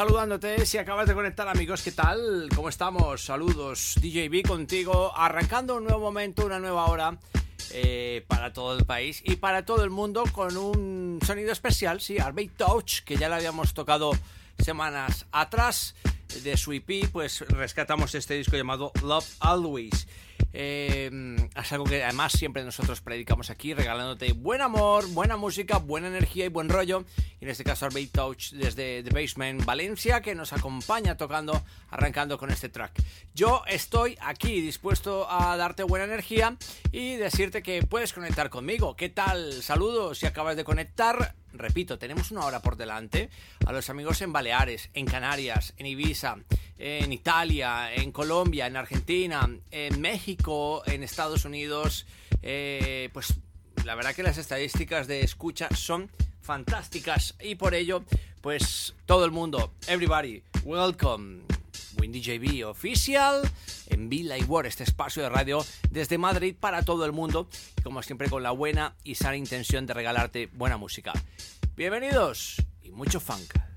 Saludándote, si acabas de conectar amigos, ¿qué tal? ¿Cómo estamos? Saludos, DJB contigo, arrancando un nuevo momento, una nueva hora eh, para todo el país y para todo el mundo con un sonido especial, sí, Arbeit Touch, que ya lo habíamos tocado semanas atrás de su pues rescatamos este disco llamado Love Always. Eh, es algo que además siempre nosotros predicamos aquí, regalándote buen amor, buena música, buena energía y buen rollo. Y en este caso, Arbeit Touch desde The Basement Valencia, que nos acompaña tocando, arrancando con este track. Yo estoy aquí dispuesto a darte buena energía y decirte que puedes conectar conmigo. ¿Qué tal? Saludos si acabas de conectar. Repito, tenemos una hora por delante. A los amigos en Baleares, en Canarias, en Ibiza, en Italia, en Colombia, en Argentina, en México, en Estados Unidos. Eh, pues la verdad que las estadísticas de escucha son fantásticas y por ello, pues todo el mundo, everybody, welcome. Windy JB Oficial en Villa y War, este espacio de radio desde Madrid para todo el mundo, como siempre con la buena y sana intención de regalarte buena música. Bienvenidos y mucho funk.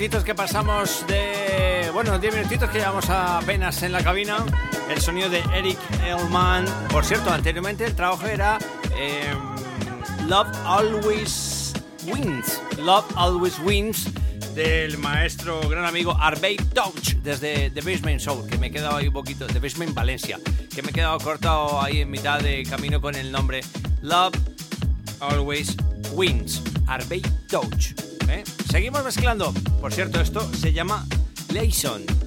Minutitos que pasamos de. Bueno, 10 minutitos que llevamos apenas en la cabina. El sonido de Eric Elman. Por cierto, anteriormente el trabajo era. Em, Love Always Wins. Love Always Wins del maestro gran amigo Arbey Touch desde The Basement Soul, que me he quedado ahí un poquito, The Basement Valencia, que me he quedado cortado ahí en mitad de camino con el nombre Love Always Wins, Arbey Touch. ¿eh? Seguimos mezclando. Por cierto, esto se llama Layson.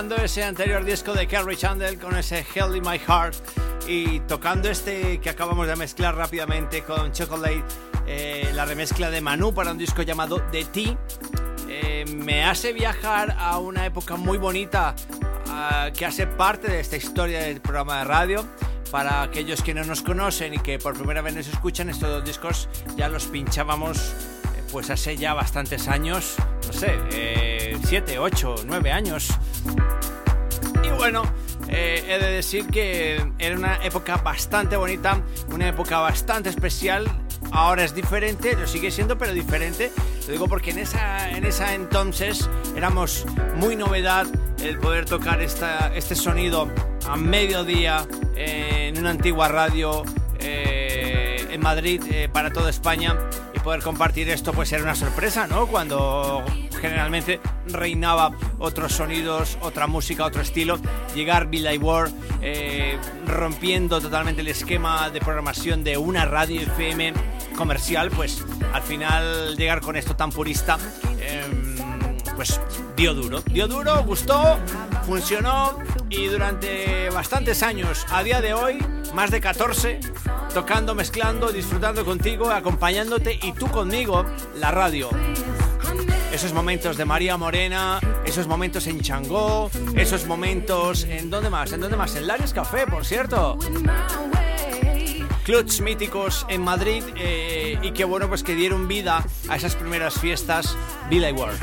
Tocando ese anterior disco de Carrie Chandler con ese Hell in My Heart y tocando este que acabamos de mezclar rápidamente con Chocolate, eh, la remezcla de Manu para un disco llamado The Tea, eh, me hace viajar a una época muy bonita que hace parte de esta historia del programa de radio. Para aquellos que no nos conocen y que por primera vez nos escuchan, estos dos discos ya los pinchábamos eh, pues hace ya bastantes años, no sé, 7, 8, 9 años. Bueno, eh, he de decir que era una época bastante bonita, una época bastante especial. Ahora es diferente, lo sigue siendo, pero diferente. Lo digo porque en esa, en esa entonces éramos muy novedad el poder tocar esta, este sonido a mediodía en una antigua radio eh, en Madrid eh, para toda España y poder compartir esto pues era una sorpresa, ¿no? Cuando generalmente reinaba otros sonidos, otra música, otro estilo. Llegar Bill Ward eh, rompiendo totalmente el esquema de programación de una radio FM comercial, pues al final llegar con esto tan purista, em, pues dio duro. Dio duro, gustó, funcionó y durante bastantes años, a día de hoy, más de 14, tocando, mezclando, disfrutando contigo, acompañándote y tú conmigo, la radio esos momentos de María Morena, esos momentos en Changó, esos momentos en dónde más, en dónde más, en Lares Café, por cierto. Clubs míticos en Madrid eh, y que bueno pues que dieron vida a esas primeras fiestas Billy World.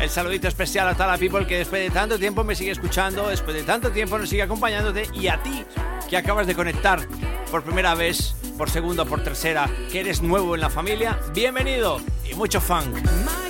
El saludito especial a toda la people que después de tanto tiempo me sigue escuchando, después de tanto tiempo nos sigue acompañándote y a ti que acabas de conectar por primera vez por segunda por tercera, que eres nuevo en la familia, bienvenido y mucho funk.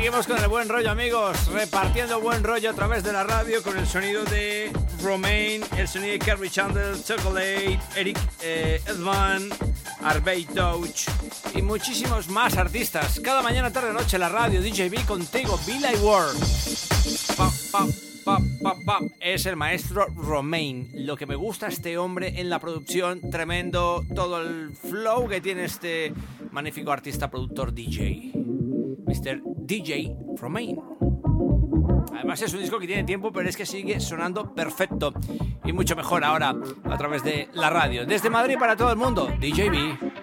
Seguimos con el buen rollo, amigos, repartiendo buen rollo a través de la radio con el sonido de Romain, el sonido de Kerry Chandler, Chocolate, Eric eh, Edvan, Arbey Touch y muchísimos más artistas. Cada mañana, tarde, noche, la radio DJB contigo, Billy Ward. Es el maestro Romain. Lo que me gusta este hombre en la producción, tremendo todo el flow que tiene este magnífico artista, productor, DJ. Mr. DJ Romain. Además es un disco que tiene tiempo, pero es que sigue sonando perfecto y mucho mejor ahora a través de la radio. Desde Madrid para todo el mundo, DJB.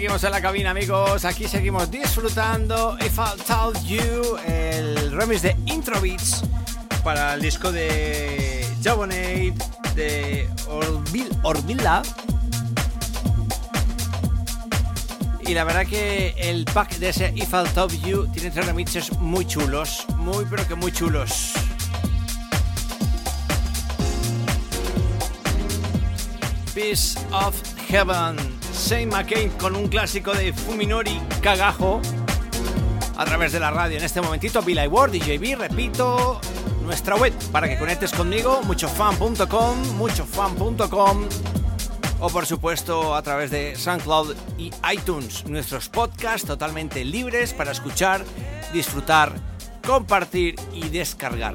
Seguimos en la cabina, amigos. Aquí seguimos disfrutando If I Tell You, el remix de Intro Beats para el disco de Jabonade de Orvilla. Y la verdad que el pack de ese If I Tell You tiene tres remixes muy chulos, muy pero que muy chulos. Piece of Heaven. Shane McCain con un clásico de Fuminori Cagajo a través de la radio. En este momentito, Bill Ward, DJB, repito, nuestra web para que conectes conmigo, muchofan.com, muchofan.com o por supuesto a través de SoundCloud y iTunes, nuestros podcasts totalmente libres para escuchar, disfrutar, compartir y descargar.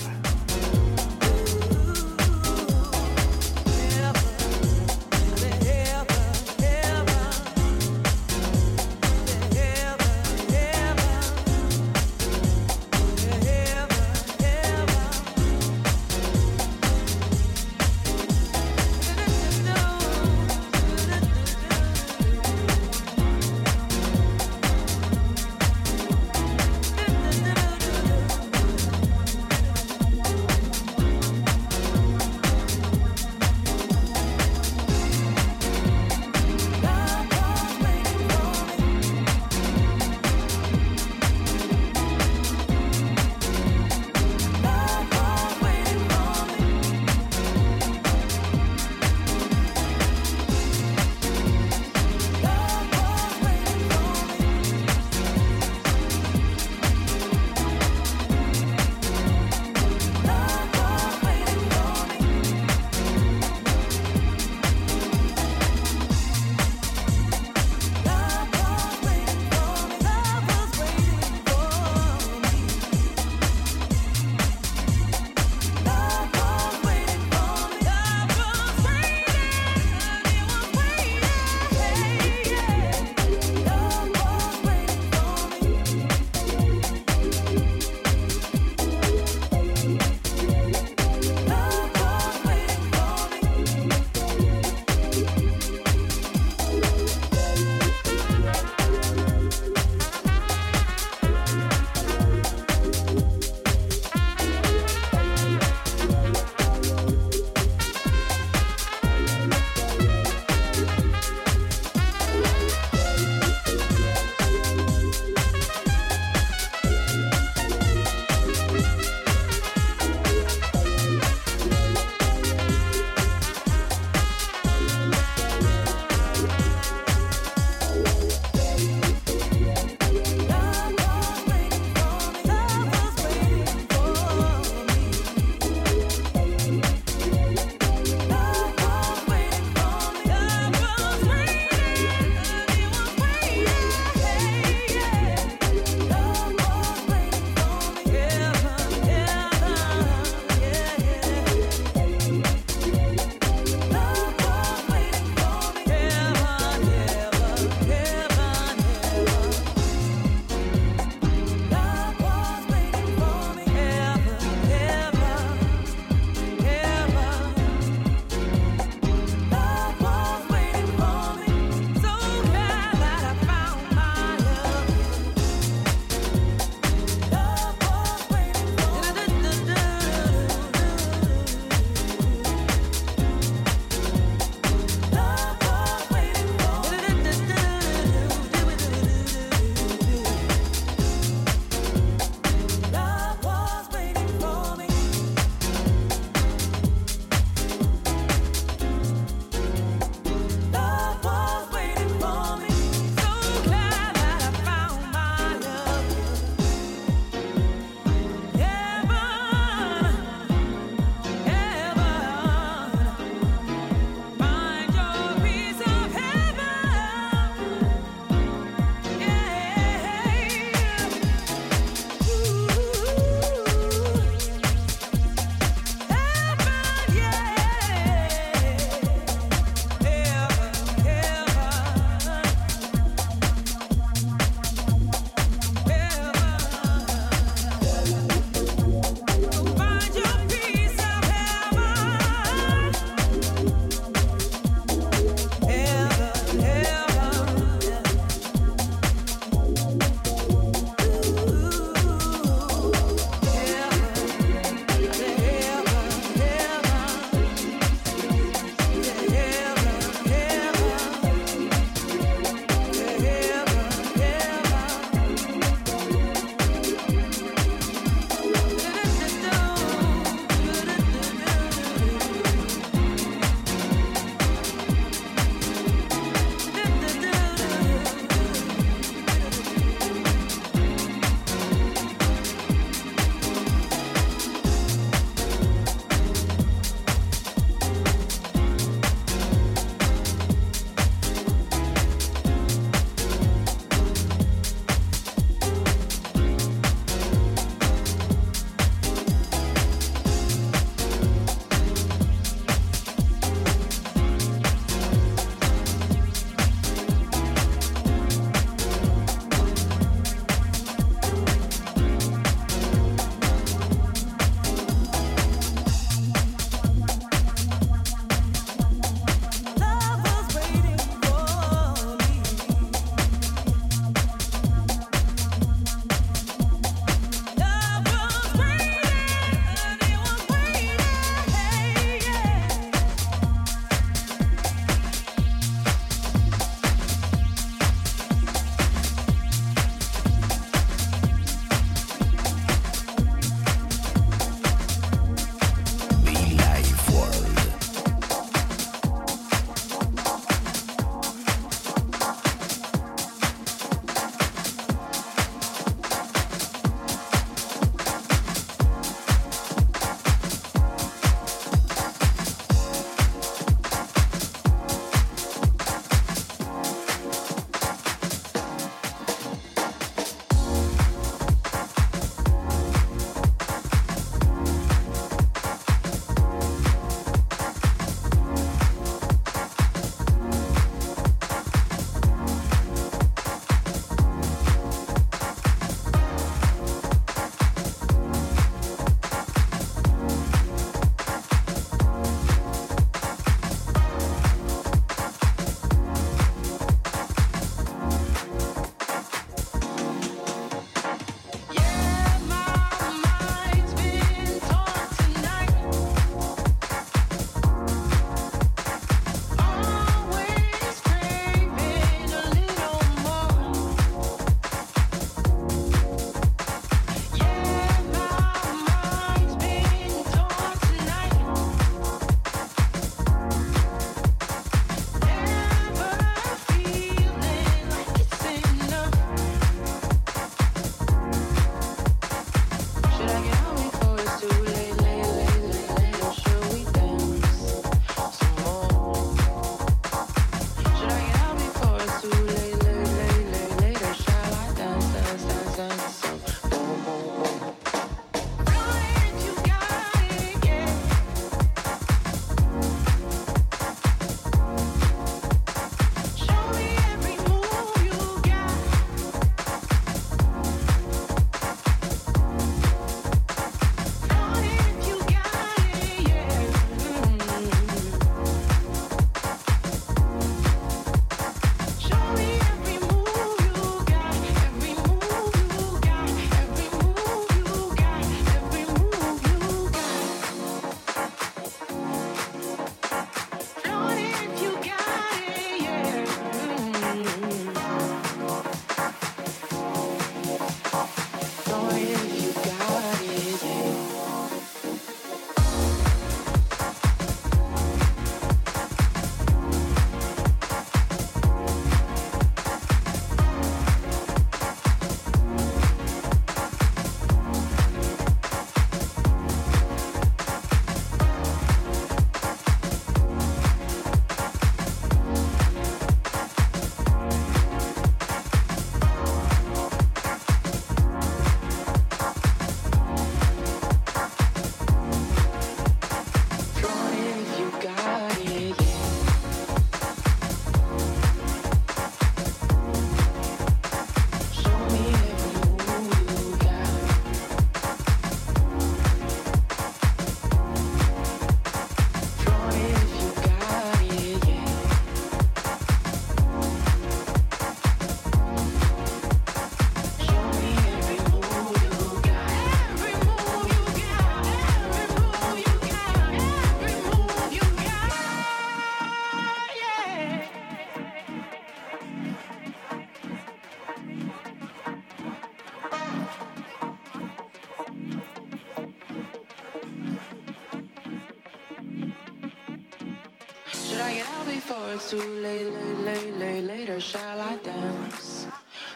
Get out before it's too late, late, late, late, later? Shall I dance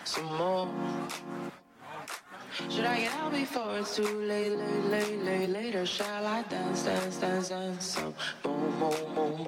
some more? Should I get out before it's too late, late, late, late, later? Shall I dance, dance, dance, dance some boom, boom, boom?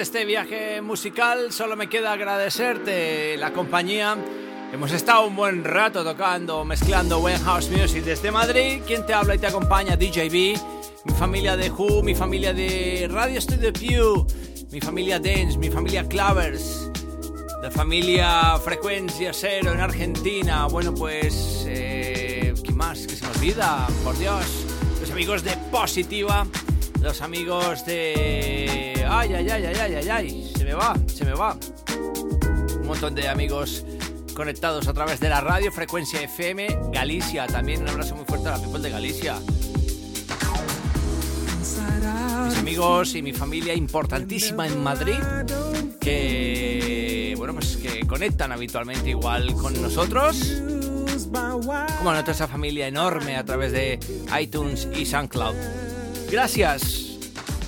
Este viaje musical, solo me queda agradecerte la compañía. Hemos estado un buen rato tocando, mezclando buen house music desde Madrid. Quien te habla y te acompaña, DJB. Mi familia de Who, mi familia de Radio Studio Pew, mi familia Dance, mi familia Clavers, la familia Frecuencia Cero en Argentina. Bueno, pues, eh, ¿qué más? Que se me olvida, por Dios. Los amigos de Positiva, los amigos de... Ay, ay, ay, ay, ay, ay, ay, se me va, se me va. Un montón de amigos conectados a través de la radio, Frecuencia FM, Galicia. También un abrazo muy fuerte a la people de Galicia. Mis amigos y mi familia importantísima en Madrid, que bueno, pues que conectan habitualmente igual con nosotros. Como a esa familia enorme a través de iTunes y SoundCloud. Gracias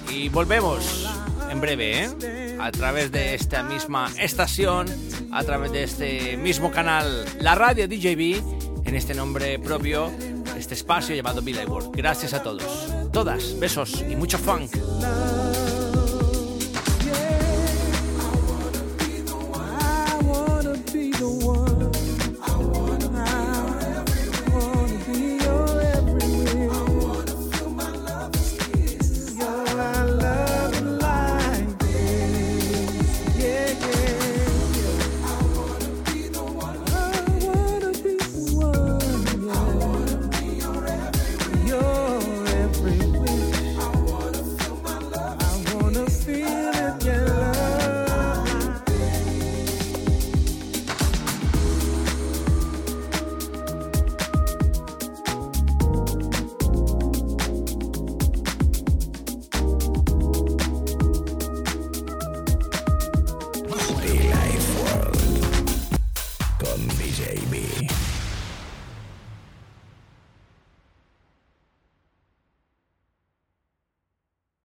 y volvemos en breve, ¿eh? A través de esta misma estación, a través de este mismo canal, la radio DJB, en este nombre propio, este espacio llamado Villa World. Gracias a todos, todas, besos y mucho funk.